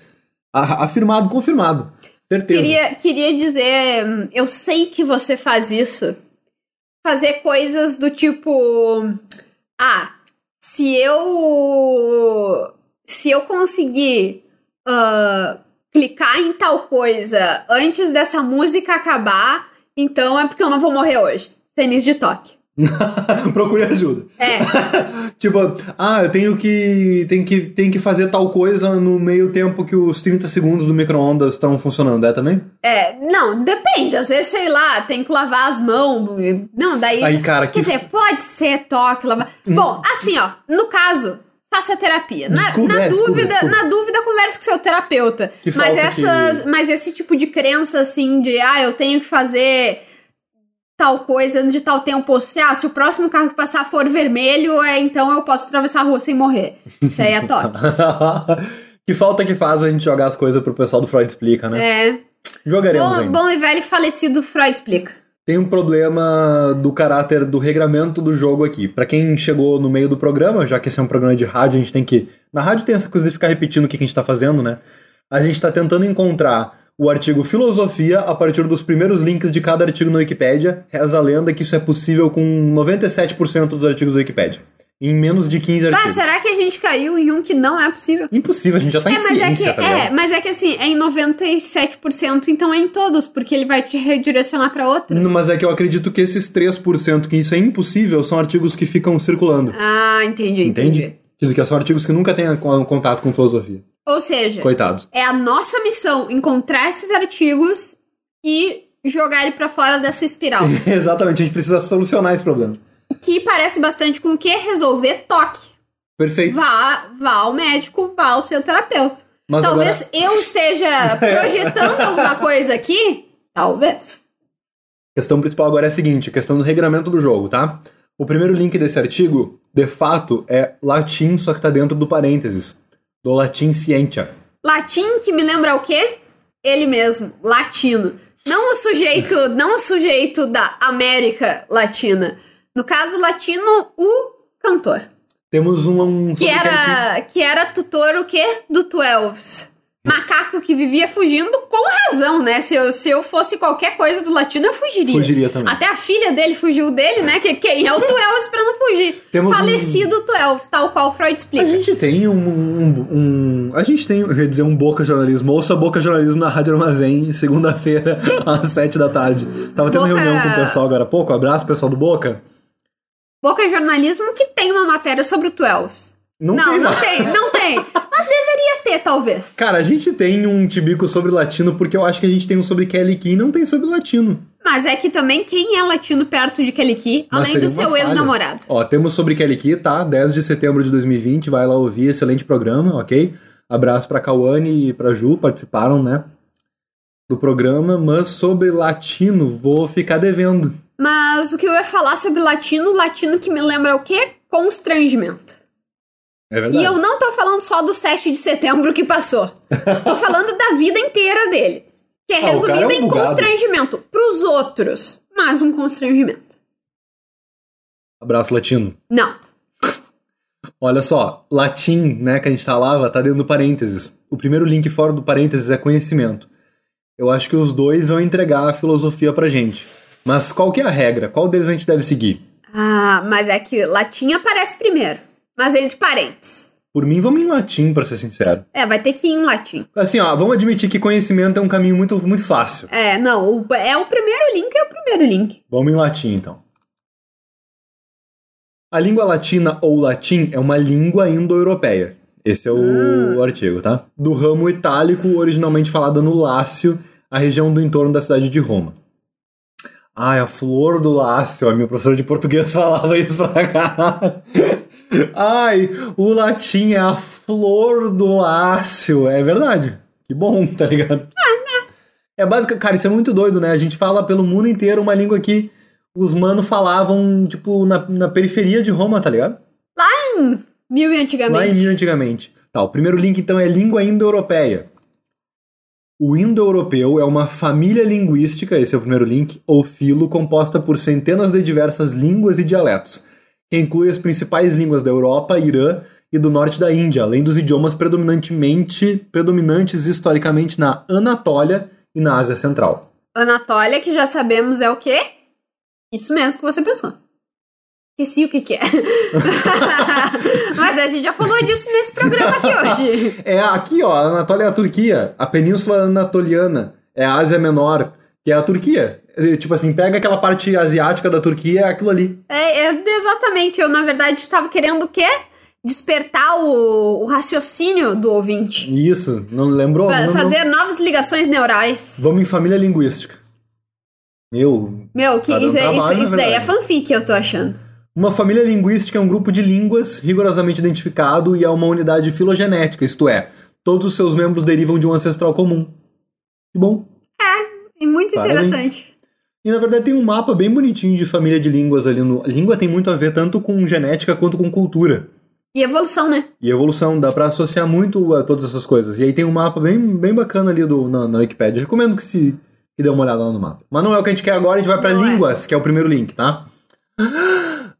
Afirmado, confirmado. Certeza. Queria, queria dizer, eu sei que você faz isso. Fazer coisas do tipo. Ah, se eu. Se eu conseguir ah, clicar em tal coisa antes dessa música acabar, então é porque eu não vou morrer hoje. Início de toque. Procure ajuda. É. tipo, ah, eu tenho que, tenho que tenho que fazer tal coisa no meio tempo que os 30 segundos do micro-ondas estão funcionando, é também? É, não, depende. Às vezes, sei lá, tem que lavar as mãos. Não, daí. Aí, cara, Quer que- Hum. dizer, pode ser toque, lavar. Bom, assim, ó, no caso, faça terapia. Na, Desculpa, na é, desculpa, dúvida, desculpa. na dúvida, converse com seu terapeuta. Que mas essas, mas esse tipo de crença assim de, ah, eu tenho que fazer tal coisa de tal tempo, ou se, ah, se o próximo carro que passar for vermelho, é então eu posso atravessar a rua sem morrer. Isso aí é toque. que falta que faz a gente jogar as coisas pro pessoal do Freud Explica, né? é. Jogaremos Bom, ainda. bom e velho falecido Freud explica. Tem um problema do caráter do regramento do jogo aqui. Pra quem chegou no meio do programa, já que esse é um programa de rádio, a gente tem que. Na rádio tem essa coisa de ficar repetindo o que que a gente tá fazendo, né? A gente tá tentando encontrar o artigo filosofia a partir dos primeiros links de cada artigo na Wikipédia. Reza a lenda que isso é possível com 97% dos artigos da Wikipédia. Em menos de 15 Ah, artigos. será que a gente caiu em um que não é possível? Impossível, a gente já tá em É, mas é ciência, que, tá é, mas é que assim, é em 97%, então é em todos, porque ele vai te redirecionar pra outra. Não, Mas é que eu acredito que esses 3% que isso é impossível são artigos que ficam circulando. Ah, entendi, entendi. Entende? Que são artigos que nunca têm con- contato com filosofia. Ou seja, Coitados. é a nossa missão encontrar esses artigos e jogar ele pra fora dessa espiral. Exatamente, a gente precisa solucionar esse problema. que parece bastante com o que? Resolver toque. Perfeito. Vá, vá ao médico, vá ao seu terapeuta. Mas Talvez agora, eu esteja projetando alguma coisa aqui. Talvez. a questão principal agora é a seguinte, a questão do regramento do jogo, tá? O primeiro link desse artigo, de fato, é latim, só que tá dentro do parênteses. Do latim scientia. Latim que me lembra o quê? Ele mesmo, latino. Não o sujeito, não o sujeito da América Latina. No caso latino, o cantor. Temos um... um Que era, que era tutor o quê? Do Twelves. Macaco que vivia fugindo com razão, né? Se eu, se eu fosse qualquer coisa do latino, eu fugiria. Fugiria também. Até a filha dele fugiu dele, né? Que quem é o Twelves pra não fugir. Temos um- Falecido Twelves, tal qual Freud A explica. gente tem um, um, um- A gente tem, eu ia dizer, um Boca Jornalismo. Ouça Boca Jornalismo na Rádio Armazém, segunda-feira, às sete da tarde. Tava tendo Boca- reunião com o pessoal agora há pouco. Abraço, pessoal do Boca. Boca Jornalismo que tem uma matéria sobre o Twelves. Não, Não, tem, não, tem, não tem. Mas deveria ter, talvez. Cara, a gente tem um tibico sobre latino, porque eu acho que a gente tem um sobre Kelly Key e não tem sobre latino. Mas é que também quem é latino perto de Kelly Key, Mas além do seu ex-namorado. Ó, temos sobre Kelly Key, tá? 10 de setembro de 2020, vai lá ouvir, excelente programa, ok? Abraço pra Cauane e pra Ju, participaram, né? Do programa, mas sobre latino, vou ficar devendo. Mas o que eu ia falar sobre latino, latino que me lembra o quê? Constrangimento. É verdade. E eu não tô falando só do 7 de setembro que passou. tô falando da vida inteira dele. Que é Ah, é resumida um em constrangimento. Pros outros, mas um constrangimento. Abraço latino. Não. Olha só, latim, né, que a gente falava, tá dentro do parênteses. O primeiro link fora do parênteses é conhecimento. Eu acho que os dois vão entregar a filosofia pra gente. Mas qual que é a regra? Qual deles a gente deve seguir? Ah, mas é que latim aparece primeiro. Mas ele de parênteses. Por mim, vamos em latim, pra ser sincero. É, vai ter que ir em latim. Assim, ó, vamos admitir que conhecimento é um caminho muito, muito fácil. É, não, o- é o primeiro link, é o primeiro link. Vamos em latim, então. A língua latina ou latim é uma língua indo-europeia. Esse é o artigo, tá? Do ramo itálico, originalmente falada no Lácio, a região do entorno da cidade de Roma. Ai, a flor do Lácio. A minha professora de português falava isso pra cá. Ai, o latim é a flor do Lácio. É verdade. Que bom, tá ligado? É básico, cara, isso é muito doido, né? A gente fala pelo mundo inteiro uma língua que os manos falavam, tipo, na, na periferia de Roma, tá ligado? Mil e Lá em antigamente. mil antigamente. Tá, o primeiro link então é língua indo-europeia. O indo-europeu é uma família linguística, esse é o primeiro link, ou filo, composta por centenas de diversas línguas e dialetos, que inclui as principais línguas da Europa, Irã e do norte da Índia, além dos idiomas predominantemente predominantes historicamente na Anatólia e na Ásia Central. Anatólia, que já sabemos é o quê? Isso mesmo que você pensou. Esqueci o que que é. Mas a gente já falou disso nesse programa aqui hoje. É aqui, ó, a Anatólia é a Turquia, a Península Anatoliana é a Ásia Menor, que é a Turquia. Tipo assim, pega aquela parte asiática da Turquia, é aquilo ali. É, é, exatamente, eu na verdade estava querendo o quê? Despertar o, o raciocínio do ouvinte. Isso, não lembrou? Fa- Não- não- fazer novas ligações neurais. Vamos em família linguística. Meu, Meu, que isso, é- isso, trabalho, na isso daí é fanfic, eu tô achando. uma família linguística é um grupo de línguas rigorosamente identificado e é uma unidade filogenética, isto é, todos os seus membros derivam de um ancestral comum. Que bom. É muito Parabéns. interessante. E na verdade tem um mapa bem bonitinho de família de línguas ali no. Língua tem muito a ver tanto com genética quanto com cultura. E evolução, né? E evolução, dá pra associar muito a todas essas coisas. E aí tem um mapa bem, bem bacana ali do, na, na Wikipedia. Recomendo que se que dê uma olhada lá no mapa. Mas não é o que a gente quer agora, a gente vai pra Não é. línguas, que é o primeiro link, tá?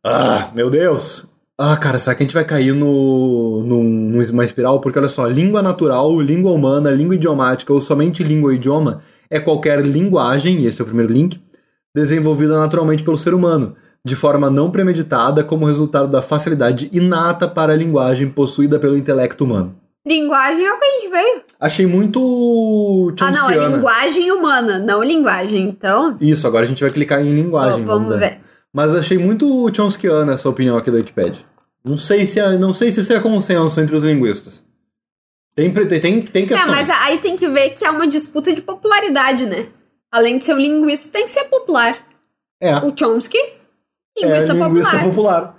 Ah, meu Deus! Ah, cara, será que a gente vai cair no, num- numa espiral? Porque olha só, língua natural, língua humana, língua idiomática ou somente língua ou idioma é qualquer linguagem, e esse é o primeiro link, desenvolvida naturalmente pelo ser humano, de forma não premeditada como resultado da facilidade inata para a linguagem possuída pelo intelecto humano. Linguagem é o que a gente veio. Achei muito Ah, não, é Chomskyana. linguagem humana, não linguagem. Então, Isso, agora a gente vai clicar em linguagem. vamos ver. Mas achei muito Chomskyana essa opinião aqui da Wikipedia. Não sei se é, não sei se isso é consenso entre os linguistas. Tem, tem, tem, tem É, questões. mas aí tem que ver que é uma disputa de popularidade, né? Além de ser um linguista, tem que ser popular. É, O Chomsky, é linguista, linguista popular. popular.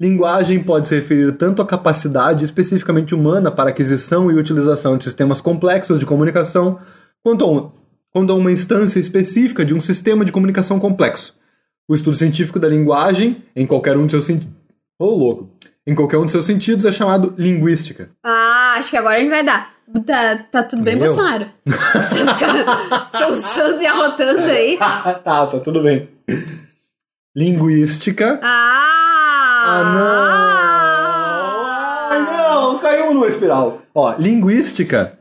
Linguagem pode se referir tanto à capacidade especificamente humana para aquisição e utilização de sistemas complexos de comunicação, quanto a, um- quanto a uma instância específica de um sistema de comunicação complexo. O estudo científico da linguagem, em qualquer um de seus sentidos. Ô, louco! Em qualquer um de seus sentidos é chamado linguística. Ah, acho que agora a gente vai dar. Tá, tá tudo bem, Meu. Bolsonaro? Seu santo e arrotando aí. tá, tá tudo bem. Linguística. Ah! Ai, não! Caiu numa espiral. Ó, linguística.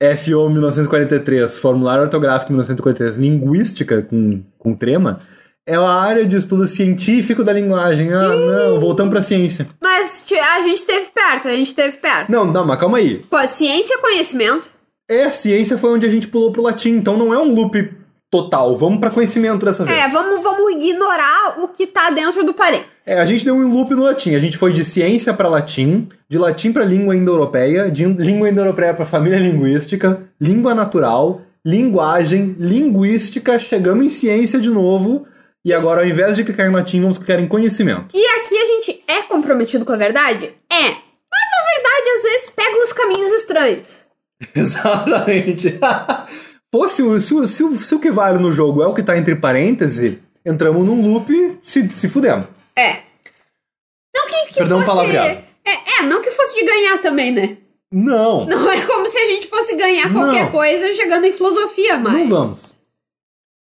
FO 1943, Formulário Ortográfico 1943. Linguística, com, com trema, é a área de estudo científico da linguagem. Ah, não, voltamos pra ciência. Mas a gente teve perto, a gente teve perto. Não, não, mas calma aí. Pô, ciência e conhecimento. É, ciência foi onde a gente pulou pro latim, então não é um loop total. Vamos pra conhecimento dessa vez. É, vamos, vamos ignorar o que tá dentro do parênteses. É, a gente deu um loop no latim. A gente foi de ciência para latim, de latim para língua indo-europeia, de língua indo-europeia para família linguística, língua natural, linguagem, linguística, chegamos em ciência de novo. E agora, ao invés de clicar em latim, vamos clicar em conhecimento. E aqui a gente é comprometido com a verdade? É. Mas a verdade às vezes pega uns caminhos estranhos. Exatamente. Fosse o, se, o- se, o- se o que vale no jogo é o que tá entre parênteses, entramos num loop e se, se fudemos. É. Não que, que Perdão fosse. É, é, não que fosse de ganhar também, né? Não. Não é como se a gente fosse ganhar qualquer Não. coisa chegando em filosofia, Não mas. vamos.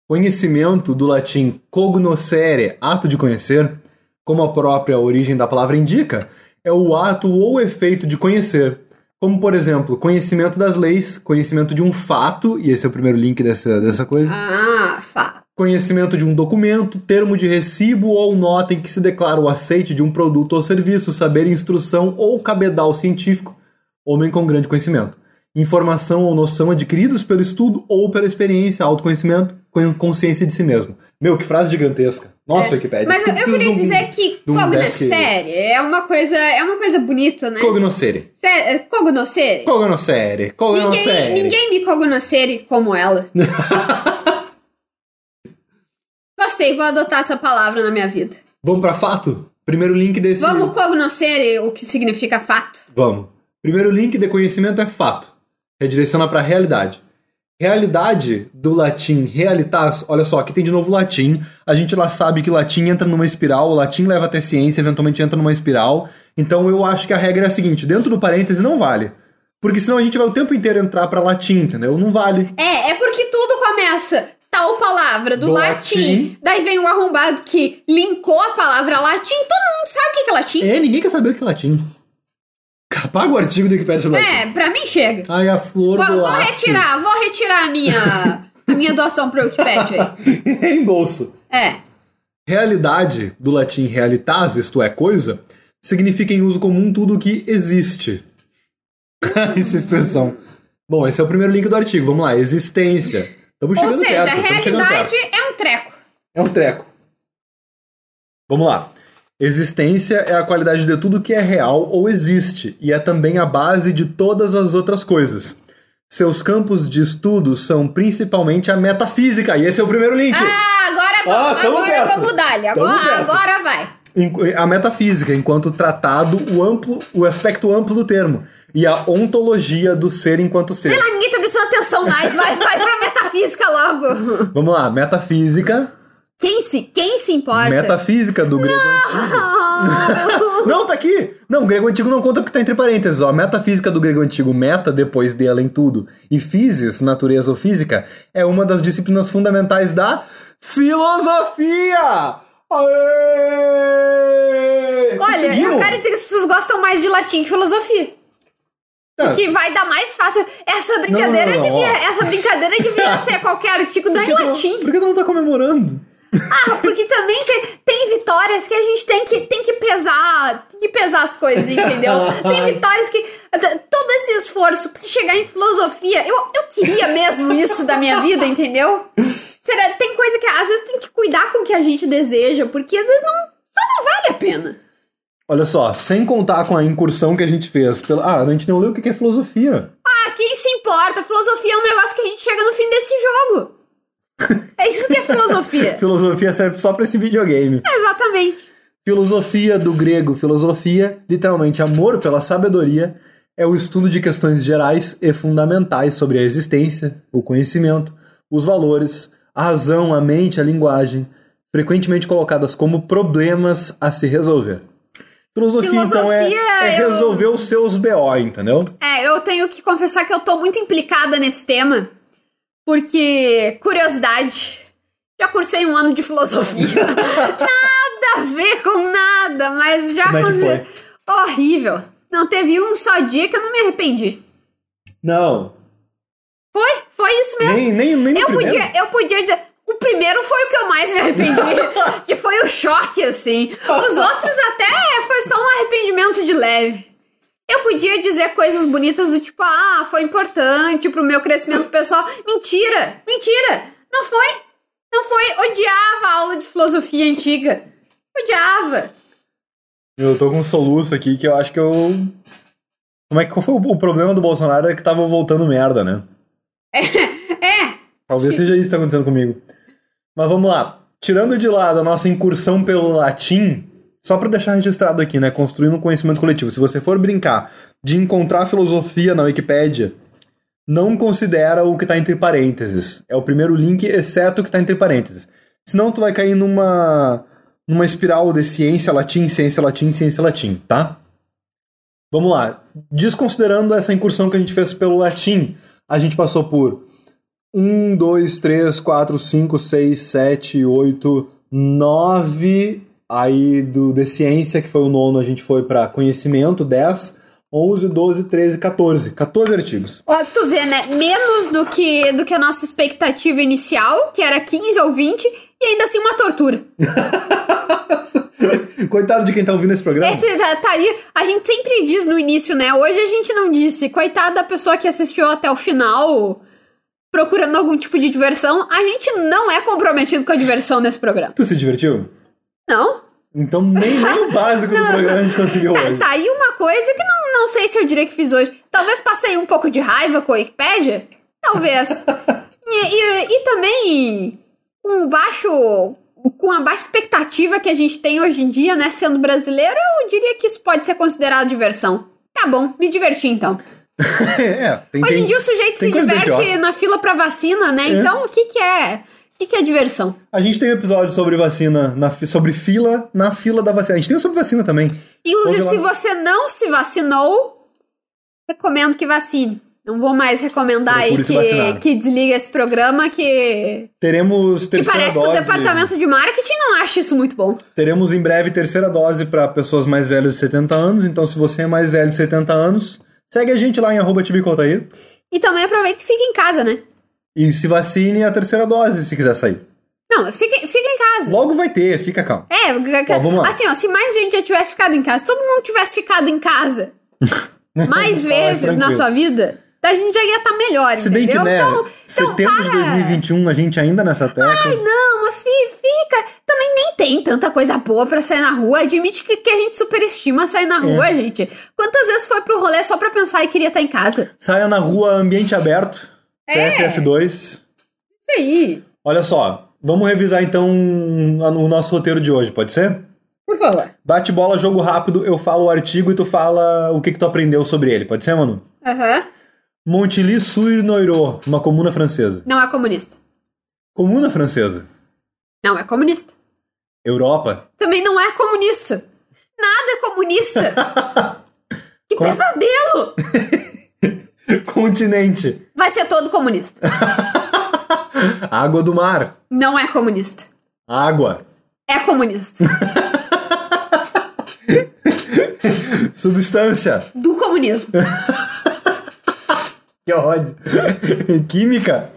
Conhecimento do latim cognoscere, ato de conhecer, como a própria origem da palavra indica, é o ato ou efeito de conhecer. Como, por exemplo, conhecimento das leis, conhecimento de um fato, e esse é o primeiro link dessa, dessa coisa. Ah, fato. Conhecimento de um documento, termo de recibo ou nota em que se declara o aceite de um produto ou serviço, saber, instrução ou cabedal científico, homem com grande conhecimento. Informação ou noção adquiridos pelo estudo ou pela experiência, autoconhecimento, consciência de si mesmo. Meu, que frase gigantesca. Nossa, Wikipedia. Mas eu, eu queria um- dizer que um cognoscere é uma coisa, é uma coisa bonita, né? Cognoscere. Cognoscere? Cognoscere. Cognoscere. Ninguém, ninguém me cognoscere como ela. Gostei, vou adotar essa palavra na minha vida. Vamos pra fato? Primeiro link desse. Vamos cognoscere o que significa fato. Vamos. Primeiro link de conhecimento é fato. Redireciona pra realidade. Realidade do latim realitas, olha só, aqui tem de novo latim. A gente lá sabe que latim entra numa espiral, o latim leva até ciência, eventualmente entra numa espiral. Então eu acho que a regra é a seguinte: dentro do parêntese não vale. Porque senão a gente vai o tempo inteiro entrar pra latim, entendeu? Não vale. É, é porque tudo começa tal palavra do, Do latim, latim. daí vem o arrombado que linkou a palavra latim, todo mundo sabe o que é latim. É, ninguém quer saber o que é latim. Apaga o artigo do Wikipedia sobre. É, pra mim chega. Ai, a flor Vou, do vou laço. retirar, vou retirar a minha, a minha doação pro Wikipedia aí. Reembolso. É. Realidade, do latim realitas, isto é, coisa, significa em uso comum tudo que existe. Essa expressão. Bom, esse é o primeiro link do artigo. Vamos lá, existência. Estamos Ou chegando seja, a perto. chegando realidade é um treco. É um treco. Vamos lá. Existência é a qualidade de tudo que é real ou existe, e é também a base de todas as outras coisas. Seus campos de estudo são principalmente a metafísica, e esse é o primeiro link. Ah, agora Ah, vamos, tamo agora perto. vamos dar agora, agora vai. A metafísica, enquanto tratado, o amplo, o aspecto amplo do termo, e a ontologia do ser enquanto ser. Sei lá, ninguém tá prestando atenção mais, vai, vai pra metafísica logo. Vamos lá, metafísica, Quem se, quem se importa? metafísica do grego antigo. Não, tá aqui! Não, o grego antigo não conta porque tá entre parênteses, ó. Metafísica do grego antigo, meta, depois de além tudo, e physis, natureza ou física, é uma das disciplinas fundamentais da filosofia! Aê! Olha, eu quero dizer que as pessoas gostam mais de latim que filosofia. Tá, Que vai dar mais fácil. Essa brincadeira não, não, devia, ó. essa brincadeira devia ser qualquer artigo não por em não- latim. Por que tu não tá comemorando? Ah, porque também tem, vitórias que a gente tem que, tem que pesar, tem que pesar as coisas, entendeu? Tem vitórias que todo esse esforço pra chegar em filosofia, eu, eu queria mesmo isso da minha vida, entendeu? Será, tem coisa que às vezes tem que cuidar com o que a gente deseja, porque às vezes não, só não vale a pena. Olha só, sem contar com a incursão que a gente fez. Pela... Ah, a gente não leu o que é filosofia. Ah, quem se importa? Filosofia é um negócio que a gente chega no fim desse jogo. É isso que é filosofia. Filosofia serve só pra esse videogame. Exatamente. Filosofia do grego, filosofia, literalmente amor pela sabedoria, é o estudo de questões gerais e fundamentais sobre a existência, o conhecimento, os valores, a razão, a mente, a linguagem, frequentemente colocadas como problemas a se resolver. Filosofia, então, é, Filosofia, é eu- resolver os seus BO, entendeu? É, eu tenho que confessar que eu tô muito implicada nesse tema, porque, curiosidade, já cursei um ano de filosofia. nada a ver com nada, mas já Como é. Horrível. Não teve um só dia que eu não me arrependi. Não. Foi, foi isso mesmo. Nem, nem, nem eu, primeiro. podia, eu podia dizer. O primeiro foi o que eu mais me arrependi. que foi o choque, assim. Os outros até foi só um arrependimento de leve. Eu podia dizer coisas bonitas do tipo, ah, foi importante pro meu crescimento pessoal. Mentira! Mentira! Não foi! Não foi! Odiava a aula de filosofia antiga. Odiava. Eu tô com um soluço aqui que eu acho que eu. Como é que qual foi o, problema do Bolsonaro? É que tava voltando merda, né? É, Talvez seja isso que tá acontecendo comigo. Mas vamos lá. Tirando de lado a nossa incursão pelo latim, só pra deixar registrado aqui, né? Construindo um conhecimento coletivo. Se você for brincar de encontrar filosofia na Wikipédia, não considera o que tá entre parênteses. É o primeiro link, exceto o que tá entre parênteses. Senão tu vai cair numa numa espiral de ciência latim, ciência latim, ciência latim, tá? Vamos lá. Desconsiderando essa incursão que a gente fez pelo latim, a gente passou por 1, 2, 3, 4, 5, 6, 7, 8, 9 Aí do de ciência, que foi o nono, a gente foi pra conhecimento, 10, 11, 12, 13, 14. 14 artigos. Ó, tu vê, né? Menos do que, do que a nossa expectativa inicial, que era 15 ou 20, e ainda assim uma tortura. Coitado de quem tá ouvindo esse programa. Esse tá, tá aí, a gente sempre diz no início, né? Hoje a gente não disse. Coitado da pessoa que assistiu até o final, procurando algum tipo de diversão. A gente não é comprometido com a diversão nesse programa. Tu se divertiu? Não. Então nem, nem o básico do programa a gente conseguiu Tá, hoje. tá aí uma coisa que não, não sei se eu diria que fiz hoje. Talvez passei um pouco de raiva com a Wikipedia. Talvez. e, e- e também com o baixo. Com a baixa expectativa que a gente tem hoje em dia, né? Sendo brasileiro, eu diria que isso pode ser considerado diversão. Tá bom, me diverti então. é, tem, Hoje em dia o sujeito se diverte na fila pra vacina, né? Então o que que é? O que que é diversão? A gente tem um episódio sobre vacina, na sobre fila na fila da vacina. A gente tem um sobre vacina também. Inclusive, Ouve se lá. você não se vacinou, recomendo que vacine. Não vou mais recomendar aí que, que desliga esse programa, que, Teremos que terceira parece que dose. o departamento de marketing não acha isso muito bom. Teremos em breve terceira dose para pessoas mais velhas de 70 anos. Então, se você é mais velho de 70 anos, segue a gente lá em arroba E também aproveita e fica em casa, né? E se vacine a terceira dose se quiser sair. Não, fica, fica em casa. Logo vai ter, fica calmo. É, Ó, vamos lá. assim, ó, se mais gente já tivesse ficado em casa, se todo mundo tivesse ficado em casa mais Tá, vezes na tranquilo. sua vida, a gente já ia estar melhor, Se bem entendeu? que, né, Então, então setembro de para- 2021, a gente ainda nessa tecla. Não, mas fi- fica. Também nem tem tanta coisa boa pra sair na rua. Admite que, que a gente superestima sair É. na rua, gente. Quantas vezes foi pro rolê só pra pensar e queria estar em casa? Saia na rua, ambiente aberto. É. TFF2. Isso aí. Olha só, vamos revisar então o nosso roteiro de hoje, pode ser? Por favor. Bate bola, jogo rápido, eu falo o artigo e tu fala o que, que tu aprendeu sobre ele, pode ser, mano? Aham. Montilly-sur-Noiro, uma comuna francesa. Não é comunista. Comuna francesa. Não é comunista. Europa. Também não é comunista. Nada é comunista. que Com- pesadelo! Continente. Vai ser todo comunista. Água do mar. Não é comunista. Água. É comunista. Substância. Do comunismo. Que ódio. Química.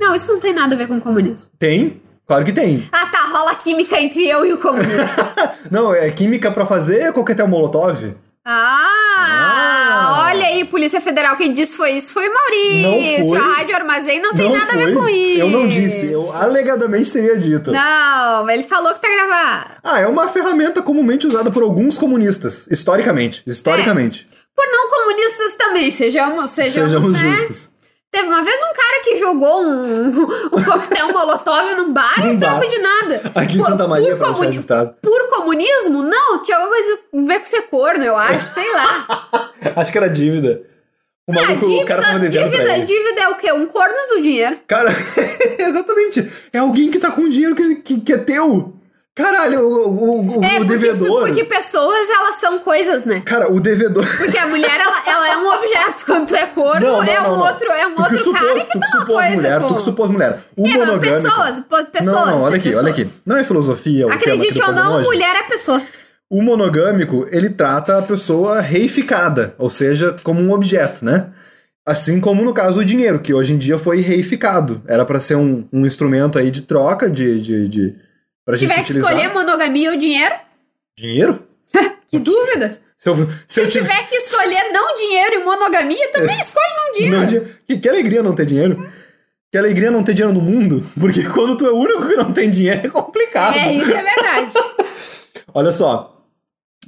Não, isso não tem nada a ver com comunismo. Tem? Claro que tem. Ah, tá. Rola química entre eu e o comunismo. Não, é química pra fazer coquetel molotov? Ah, Ah. Olha aí, Polícia Federal, quem disse foi isso foi Maurício. Não foi. A Rádio Armazém não tem Não nada foi. a ver com isso. Eu não disse, eu alegadamente teria dito. Não, ele falou que tá gravado. Ah, é uma ferramenta comumente usada por alguns comunistas, historicamente. Historicamente. Por não comunistas também, sejamos, sejamos, Sejamos né? justos. Teve uma vez um cara que jogou um, um coquetel molotov num bar Num e troco de nada. Aqui em Santa Maria, por comuni-. Por comunismo? Não, tinha alguma coisa a ver com ser corno, eu acho, sei lá. Acho que era dívida. O Ah, maluco, o cara tava dívida, devendo pra dívida, ele. dívida é o quê? Um corno do dinheiro. Cara, exatamente. É alguém que tá com dinheiro que, que, que é teu. Caralho, o, o, o, É, o porque, devedor. porque pessoas, elas são coisas, né? Cara, o devedor. Porque a mulher, ela, ela é um objeto. Quando tu é corno, Não, não, é um não, outro, é um tu outro supôs, cara tu que tá uma supôs coisa, mulher, pô. tu que supôs mulher. O É, monogâmico. pessoas, pessoas. não, não, olha né, aqui, olha aqui. pessoas. Não é filosofia. Acredite do ou não, mulher é pessoa. O monogâmico, ele trata a pessoa reificada, ou seja, como um objeto, né? Assim como no caso o dinheiro, que hoje em dia foi reificado. Era pra ser um, um instrumento aí de troca, de. de, de pra Se gente tiver que utilizar. escolher monogamia ou dinheiro, Dinheiro? que dúvida. Se eu, se Se eu tiver. tiver que escolher não dinheiro e monogamia, também escolhe não dinheiro. Não, dinheiro. que, que alegria não ter dinheiro. Que alegria não ter dinheiro no mundo. Porque quando tu é o único que não tem dinheiro é complicado. É, isso é verdade. Olha só.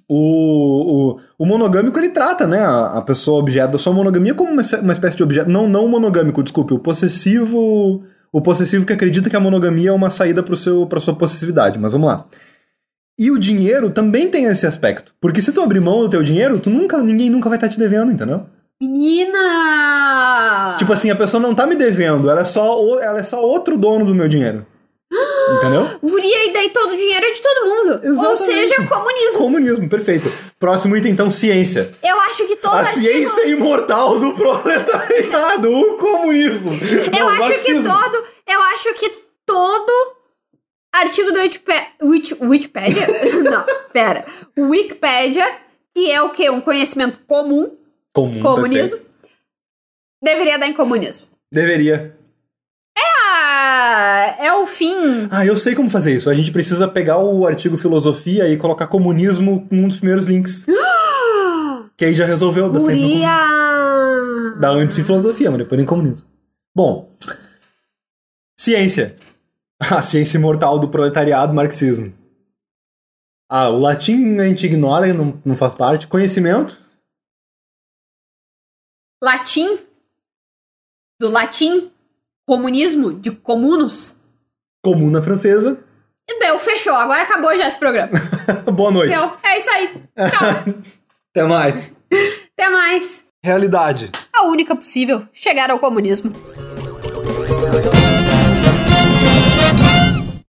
O, o, o monogâmico ele trata, né, a, a pessoa objeto da sua monogamia como uma, uma espécie de objeto. Não, não monogâmico, desculpe, o possessivo. O possessivo que acredita que a monogamia é uma saída para sua possessividade, mas vamos lá. E o dinheiro também tem esse aspecto. Porque se tu abrir mão do teu dinheiro, tu nunca, ninguém nunca vai estar te devendo, entendeu? Menina! Tipo assim, a pessoa não tá me devendo, ela é só, ela é só outro dono do meu dinheiro. Entendeu? Guria, e daí todo o dinheiro é de todo mundo. Ou Exatamente. seja, comunismo. Comunismo, perfeito. Próximo item, então, ciência. Eu acho que todo A artigo... ciência imortal do proletariado, o comunismo. Eu Não, acho que marxismo. todo... Eu acho que todo Artigo do Wikipedia. Wiki, Wikipedia? Não, pera. Wikipedia, que é o quê? Um conhecimento comum. Comum, Comunismo. perfeito. Deveria dar em comunismo. Deveria. Ah, é o fim. Ah, eu sei como fazer isso. A gente precisa pegar o artigo filosofia e colocar comunismo com um dos primeiros links. que aí já resolveu. Dá sempre no. Dá antes em filosofia, mas depois em comunismo. Bom. Ciência. A ciência imortal do proletariado, marxismo. Ah, o latim a gente ignora, não, não faz parte. Conhecimento. Latim. Do latim. Comunismo. De comunos. Comuna francesa. E deu, fechou. Agora acabou já esse programa. Boa noite. Deu. É isso aí. Tchau. Até mais. Até mais. Realidade. A única possível chegar ao comunismo.